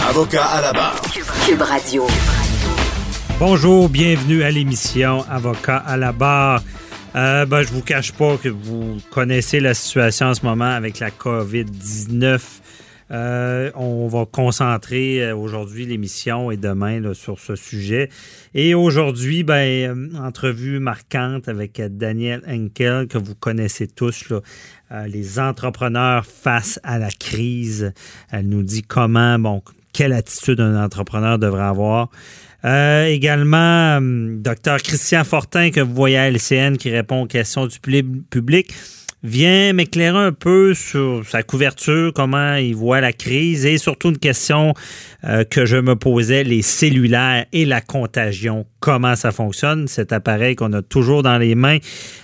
Avocat à la barre. Cube Radio. Bonjour, bienvenue à l'émission Avocat à la barre. Euh, ben, je vous cache pas que vous connaissez la situation en ce moment avec la COVID-19. Euh, on va concentrer euh, aujourd'hui l'émission et demain sur ce sujet. Et aujourd'hui, ben, euh, entrevue marquante avec Daniel Henkel, que vous connaissez tous, les entrepreneurs face à la crise. Elle nous dit comment, bon, quelle attitude un entrepreneur devrait avoir. également, docteur Christian Fortin, que vous voyez à LCN, qui répond aux questions du public vient m'éclairer un peu sur sa couverture, comment il voit la crise et surtout une question euh, que je me posais, les cellulaires et la contagion, comment ça fonctionne, cet appareil qu'on a toujours dans les mains.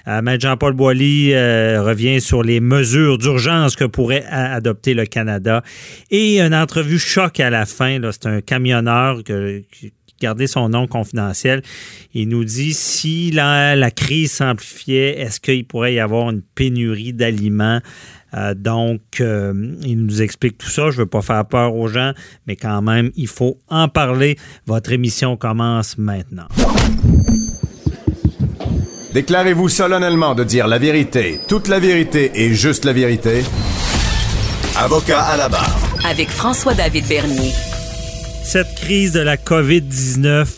Euh, Maître Jean-Paul Boilly euh, revient sur les mesures d'urgence que pourrait adopter le Canada et une entrevue choc à la fin. C'est un camionneur que, garder son nom confidentiel. Il nous dit si la, la crise s'amplifiait, est-ce qu'il pourrait y avoir une pénurie d'aliments? Euh, donc, euh, il nous explique tout ça. Je ne veux pas faire peur aux gens, mais quand même, il faut en parler. Votre émission commence maintenant. Déclarez-vous solennellement de dire la vérité, toute la vérité et juste la vérité. Avocat à la barre. Avec François-David Bernier. Cette crise de la COVID-19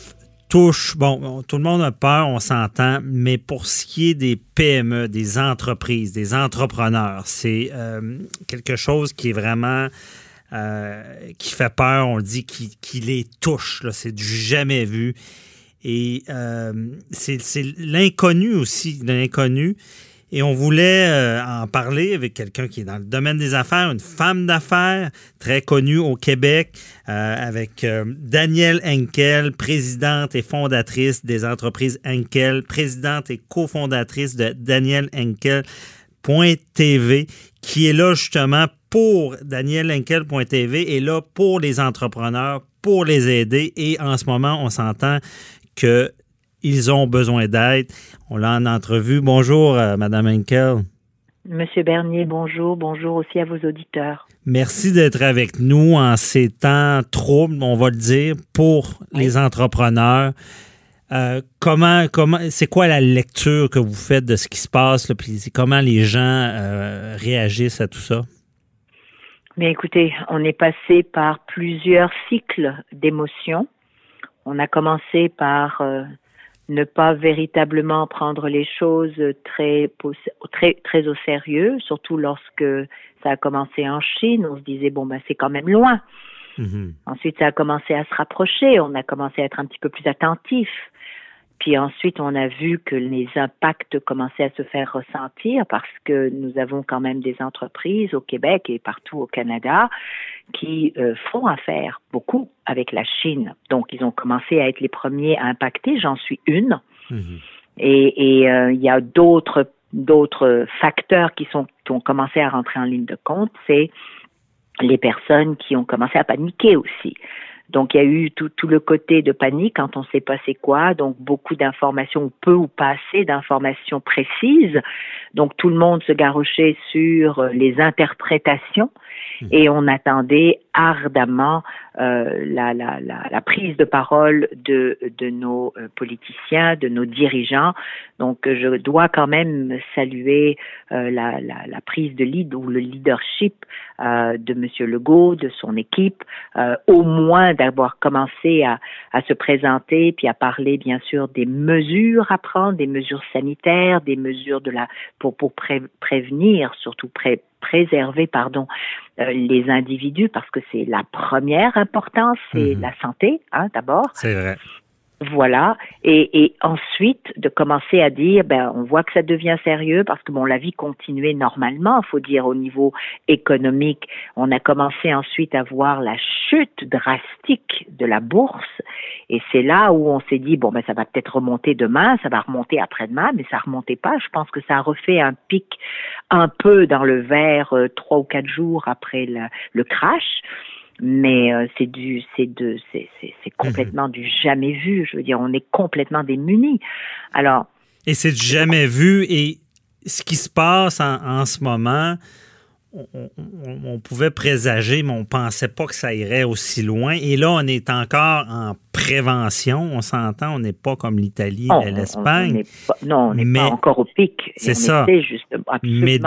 touche, bon, tout le monde a peur, on s'entend, mais pour ce qui est des PME, des entreprises, des entrepreneurs, c'est euh, quelque chose qui est vraiment... Euh, qui fait peur, on dit, qui, les touche. C'est du jamais vu. Et euh, c'est l'inconnu aussi, l'inconnu. Et on voulait euh, en parler avec quelqu'un qui est dans le domaine des affaires, une femme d'affaires très connue au Québec, euh, avec euh, Danielle Henkel, présidente et fondatrice des entreprises Henkel, présidente et cofondatrice de Daniel Henkel.tv, qui est là justement pour Daniel Henkel.tv et là pour les entrepreneurs, pour les aider. Et en ce moment, on s'entend que ils ont besoin d'aide. On l'a en entrevue. Bonjour, euh, Madame Henkel. Monsieur Bernier, bonjour. Bonjour aussi à vos auditeurs. Merci d'être avec nous en ces temps troubles, on va le dire, pour les entrepreneurs. Euh, comment, comment, c'est quoi la lecture que vous faites de ce qui se passe, là, puis comment les gens euh, réagissent à tout ça? Bien, écoutez, on est passé par plusieurs cycles d'émotions. On a commencé par ne pas véritablement prendre les choses très, très, très au sérieux, surtout lorsque ça a commencé en Chine. On se disait, bon, ben, c'est quand même loin. Mm-hmm. Ensuite, ça a commencé à se rapprocher. On a commencé à être un petit peu plus attentif. Puis ensuite, on a vu que les impacts commençaient à se faire ressentir parce que nous avons quand même des entreprises au Québec et partout au Canada qui euh, font affaire beaucoup avec la Chine. Donc, ils ont commencé à être les premiers à impacter. J'en suis une. Mhm. Et, euh, il y a d'autres d'autres facteurs qui sont qui ont commencé à rentrer en ligne de compte. C'est les personnes qui ont commencé à paniquer aussi. Donc, il y a eu tout, tout le côté de panique quand on sait pas c'est quoi. Donc, beaucoup d'informations, peu ou pas assez d'informations précises. Donc, tout le monde se garochait sur les interprétations. Et on attendait ardemment euh, la, prise de parole de, nos euh, politiciens, de nos dirigeants. Donc, je dois quand même saluer euh, la, prise de lead ou le leadership de Monsieur Legault, de son équipe, au moins d'avoir commencé à, se présenter puis à parler, bien sûr, des mesures à prendre, des mesures sanitaires, des mesures de la pour pour pré, prévenir, surtout pré, préserver pardon euh, les individus parce que c'est la première importance, c'est mmh. la santé hein, d'abord. C'est vrai. Voilà. Et, et, ensuite, de commencer à dire, ben, on voit que ça devient sérieux parce que bon, la vie continuait normalement, faut dire au niveau économique. On a commencé ensuite à voir la chute drastique de la bourse, et c'est là où on s'est dit, bon, ben, ça va peut-être remonter demain, ça va remonter après-demain, mais ça remontait pas. Je pense que ça a refait un pic un peu dans le vert euh, trois ou quatre jours après le, le crash. Mais euh, c'est du c'est de c'est c'est complètement du jamais vu. Je veux dire on est complètement démunis. Alors et c'est du jamais vu. Et ce qui se passe en, en ce moment on, on, on, pouvait présager, mais on pensait pas que ça irait aussi loin. Et là, on est encore en prévention. On s'entend, on n'est pas comme l'Italie et l'Espagne. Non, on n'est pas encore au pic. C'est ça. mais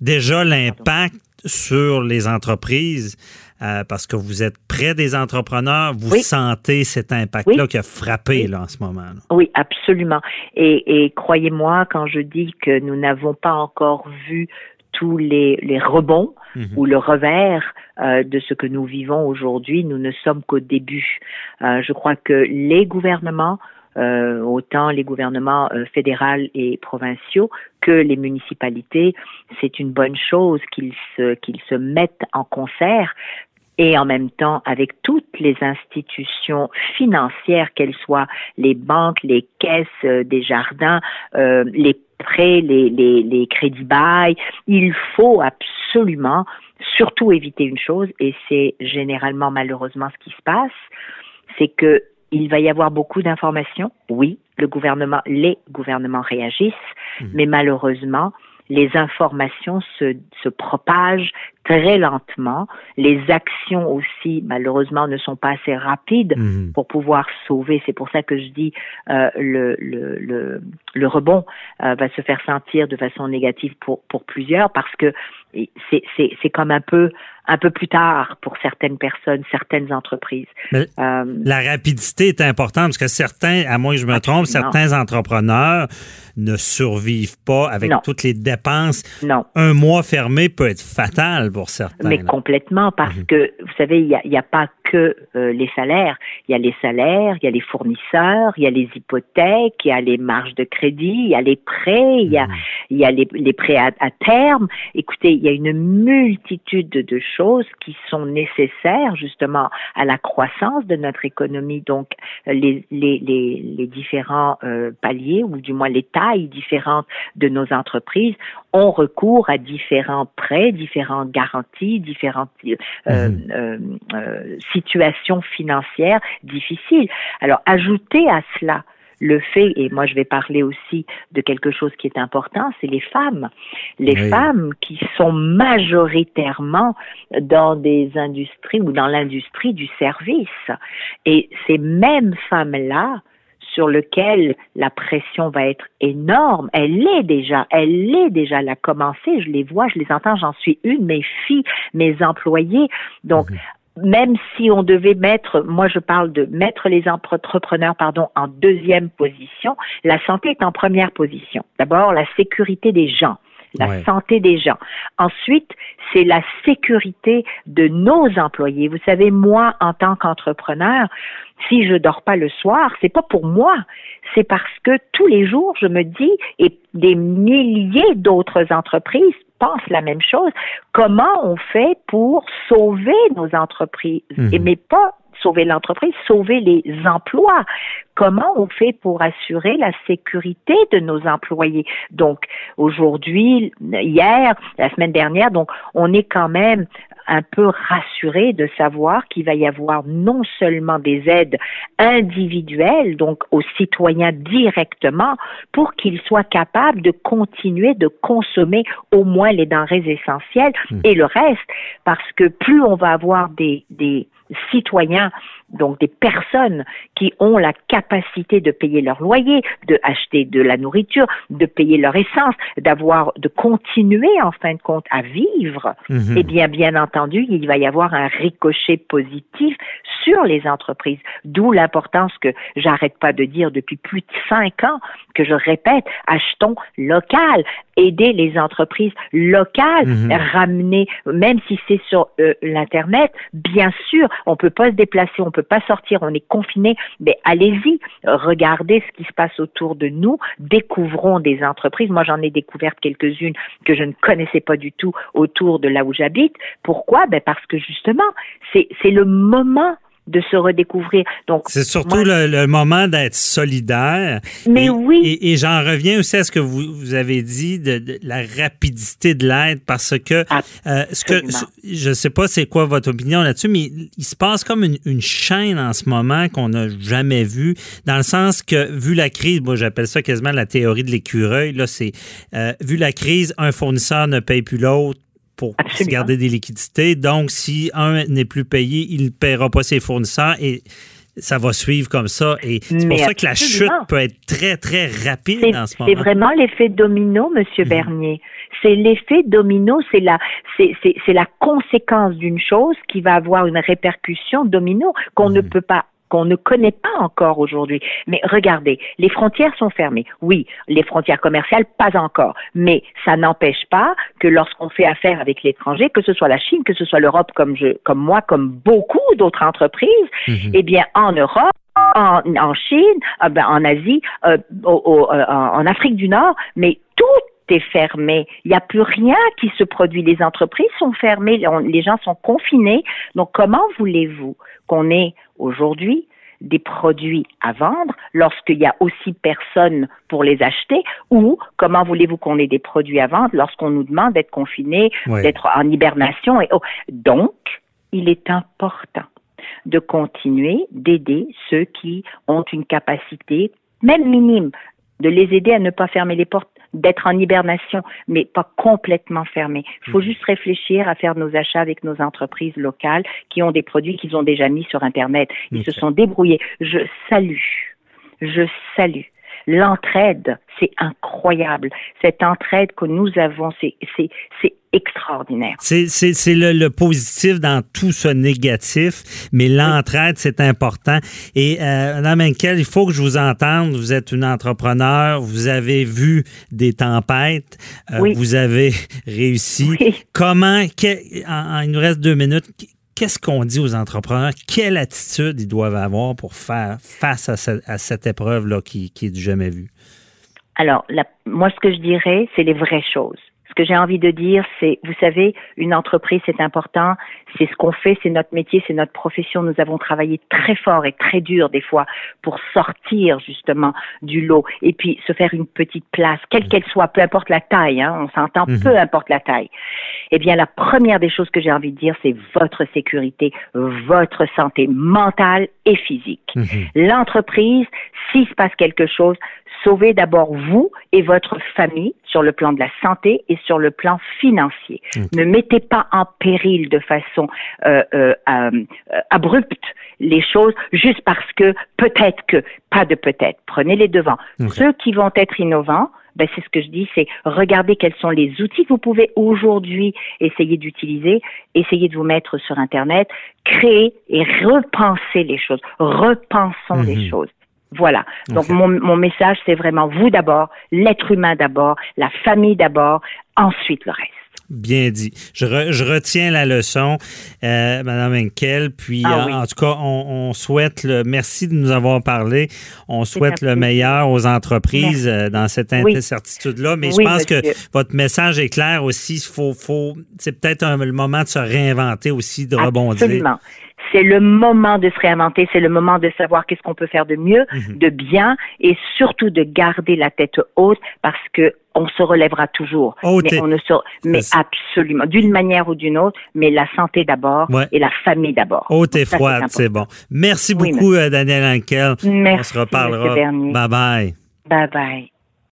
déjà, l'impact sur les entreprises, euh, parce que vous êtes près des entrepreneurs, vous oui. sentez cet impact-là oui. qui a frappé oui. là, en ce moment. Là. Oui, absolument. Et, et croyez-moi, quand je dis que nous n'avons pas encore vu tous les, les rebonds -hmm. ou le revers euh, de ce que nous vivons aujourd'hui, nous ne sommes qu'au début. Euh, je crois que les gouvernements euh, autant les gouvernements euh, fédéraux et provinciaux que les municipalités, c'est une bonne chose qu'ils se, qu'ils se mettent en concert et en même temps avec toutes les institutions financières, qu'elles soient les banques, les caisses euh, des jardins, euh, les prêts, les, les, les crédits bail, il faut absolument surtout éviter une chose, et c'est généralement malheureusement ce qui se passe, c'est que il va y avoir beaucoup d'informations. Oui, le gouvernement, les gouvernements réagissent, mmh. mais malheureusement, les informations se, se propagent très lentement. Les actions aussi, malheureusement, ne sont pas assez rapides mmh. pour pouvoir sauver. C'est pour ça que je dis euh, le, le, le, le, rebond euh, va se faire sentir de façon négative pour, pour plusieurs parce que c'est comme un peu un peu plus tard pour certaines personnes, certaines entreprises. Mais euh, la rapidité est importante parce que certains, à moins que je me trompe, certains entrepreneurs ne survivent pas avec non. toutes les dépenses. Non. Un mois fermé peut être fatal pour certains. Mais là. complètement, parce mmh. que, vous savez, il n'y a, a, pas que euh, les salaires. Il y a les salaires, il y a les fournisseurs, il y a les hypothèques, il y a les marges de crédit, il y a les prêts, il y a, il y a les, les prêts à, à, terme. Écoutez, y a une multitude de, choses qui sont nécessaires justement à la croissance de notre économie. Donc, les, les, les, les différents euh, paliers, ou du moins les tailles différentes de nos entreprises, ont recours à différents prêts, différentes garanties, différentes euh, mmh. euh, euh, situations financières difficiles. Alors, ajouter à cela le fait, et moi je vais parler aussi de quelque chose qui est important, c'est les femmes. Les oui. femmes qui sont majoritairement dans des industries ou dans l'industrie du service. Et ces mêmes femmes-là, sur lequel la pression va être énorme. Elle l'est déjà, elle l'est déjà, elle a commencé, je les vois, je les entends, j'en suis une, mes filles, mes employés. Donc, mmh même si on devait mettre, moi je parle de mettre les entrepreneurs pardon en deuxième position, la santé est en première position. D'abord la sécurité des gens, la ouais. santé des gens. Ensuite, c'est la sécurité de nos employés. Vous savez, moi en tant qu'entrepreneur, si je dors pas le soir, c'est pas pour moi, c'est parce que tous les jours je me dis et des milliers d'autres entreprises pensent la même chose. Comment on fait pour sauver nos entreprises? Mmh. et mais pas sauver l'entreprise, sauver les emplois. Comment on fait pour assurer la sécurité de nos employés? Donc, aujourd'hui, hier, la semaine dernière, donc, on est quand même un peu rassuré de savoir qu'il va y avoir non seulement des aides individuelles, donc aux citoyens directement, pour qu'ils soient capables de continuer de consommer au moins les denrées essentielles Hmm. et le reste, parce que plus on va avoir des, des citoyens, donc des personnes qui ont la capacité de payer leur loyer, de acheter de la nourriture, de payer leur essence, d'avoir, de continuer en fin de compte à vivre, Mhm. eh bien, bien entendu, il va y avoir un ricochet positif sur les entreprises. D'où l'importance que j'arrête pas de dire depuis plus de cinq ans, que je répète, achetons local, aider les entreprises locales, Mhm. ramener, même si c'est sur euh, l'internet, bien sûr, on peut pas se déplacer, on peut pas sortir, on est confiné, mais allez-y, regardez ce qui se passe autour de nous, découvrons des entreprises. Moi, j'en ai découvert quelques-unes que je ne connaissais pas du tout autour de là où j'habite. Pourquoi? Ben parce que justement, c'est c'est le moment de se redécouvrir. Donc C'est surtout moi, le, le moment d'être solidaire. Mais Et- oui. Et, et j'en reviens aussi à ce que vous, vous avez dit de, de la rapidité de l'aide parce que euh, ce que je sais pas c'est quoi votre opinion là-dessus, mais il se passe comme une, une chaîne en ce moment qu'on n'a jamais vue, dans le sens que vu la crise, moi j'appelle ça quasiment la théorie de l'écureuil. Là, c'est euh, vu la crise, un fournisseur ne paye plus l'autre pour se garder des liquidités. Donc, si un n'est plus payé, il ne paiera pas ses fournisseurs et ça va suivre comme ça. Et c'est pour ça que la chute peut être très, très rapide C'est en ce c'est moment. Mhm. vraiment l'effet domino, Monsieur Bernier. C'est l'effet domino, c'est la, c'est, c'est, c'est la conséquence d'une chose qui va avoir une répercussion domino qu'on Mhm. ne peut pas qu'on ne connaît pas encore aujourd'hui. Mais regardez, les frontières sont fermées. Oui, les frontières commerciales, pas encore. Mais ça n'empêche pas que lorsqu'on fait affaire avec l'étranger, que ce soit la Chine, que ce soit l'Europe, comme je, comme moi, comme beaucoup d'autres entreprises, Mhm. eh bien, en Europe, en, en Chine, euh, ben, en Asie, euh, au- au- euh, en en Afrique du Nord, mais tout est fermé. Il n'y a plus rien qui se produit. Les entreprises sont fermées, on- les gens sont confinés. Donc, comment voulez-vous qu'on ait aujourd'hui des produits à vendre lorsqu'il y a aussi personne pour les acheter ou comment voulez-vous qu'on ait des produits à vendre lorsqu'on nous demande d'être confinés, d'être en hibernation et oh. donc il est important de continuer d'aider ceux qui ont une capacité, même minime, de les aider à ne pas fermer les portes, d'être en hibernation, mais pas complètement fermés. Il faut juste réfléchir à faire nos achats avec nos entreprises locales qui ont des produits qu'ils ont déjà mis sur Internet. Ils se sont débrouillés. Je salue, je salue. L'entraide, c'est incroyable. Cette entraide que nous avons, c'est, c'est, c'est extraordinaire. C'est, c'est, c'est le, le positif dans tout ce négatif, mais l'entraide, c'est important. Et euh, Madame Henkel, il faut que je vous entende. Vous êtes une entrepreneur, vous avez vu des tempêtes, euh, Oui. vous avez réussi. Oui. Comment, que- en- en- il nous reste deux minutes, qu'est-ce qu'on dit aux entrepreneurs? Quelle attitude ils doivent avoir pour faire face à, ce- à cette épreuve-là qui, qui est du jamais vu? Alors, moi, ce que je dirais, c'est les vraies choses. Ce que j'ai envie de dire, c'est, vous savez, une entreprise, c'est important. C'est ce qu'on fait, c'est notre métier, c'est notre profession. Nous avons travaillé très fort et très dur des fois pour sortir justement du lot et puis se faire une petite place, quelle qu'elle soit, peu importe la taille. Hein, on s'entend, Mhm. peu importe la taille. Eh bien, la première des choses que j'ai envie de dire, c'est votre sécurité, votre santé mentale et physique. Mhm. L'entreprise, s'il se passe quelque chose, sauvez d'abord vous et votre famille sur le plan de la santé et sur le plan financier. Ne mettez pas en péril de façon euh, euh, euh, abrupte les choses juste parce que peut-être que, pas de peut-être, prenez les devants. Ceux qui vont être innovants, ben c'est ce que je dis, c'est regardez quels sont les outils que vous pouvez aujourd'hui essayer d'utiliser, essayez de vous mettre sur Internet, créer et repenser les choses. Repensons les Mhm. choses. Voilà. Donc mon, mon message, c'est vraiment vous d'abord, l'être humain d'abord, la famille d'abord, ensuite le reste. Bien dit. Je, re- je retiens la leçon, euh, Madame Henkel. Puis, Ah en, oui. en tout cas, on, on souhaite le. Merci de nous avoir parlé. On souhaite le meilleur aux entreprises euh, dans cette Oui. incertitude-là. Mais Oui, je pense monsieur. que votre message est clair aussi. Faut, faut, c'est peut-être le moment de se réinventer aussi, de rebondir. Absolument. C'est le moment de se réinventer, c'est le moment de savoir qu'est-ce qu'on peut faire de mieux, Mhm. de bien, et surtout de garder la tête haute parce que on se relèvera toujours. Haute mais on ne se, mais absolument, d'une manière ou d'une autre, mais la santé d'abord Ouais. et la famille d'abord. Haute et Ça, froide, c'est bon. Merci Oui, beaucoup, euh, Daniel Ankel. On Merci, se reparlera. Bye bye. Bye bye.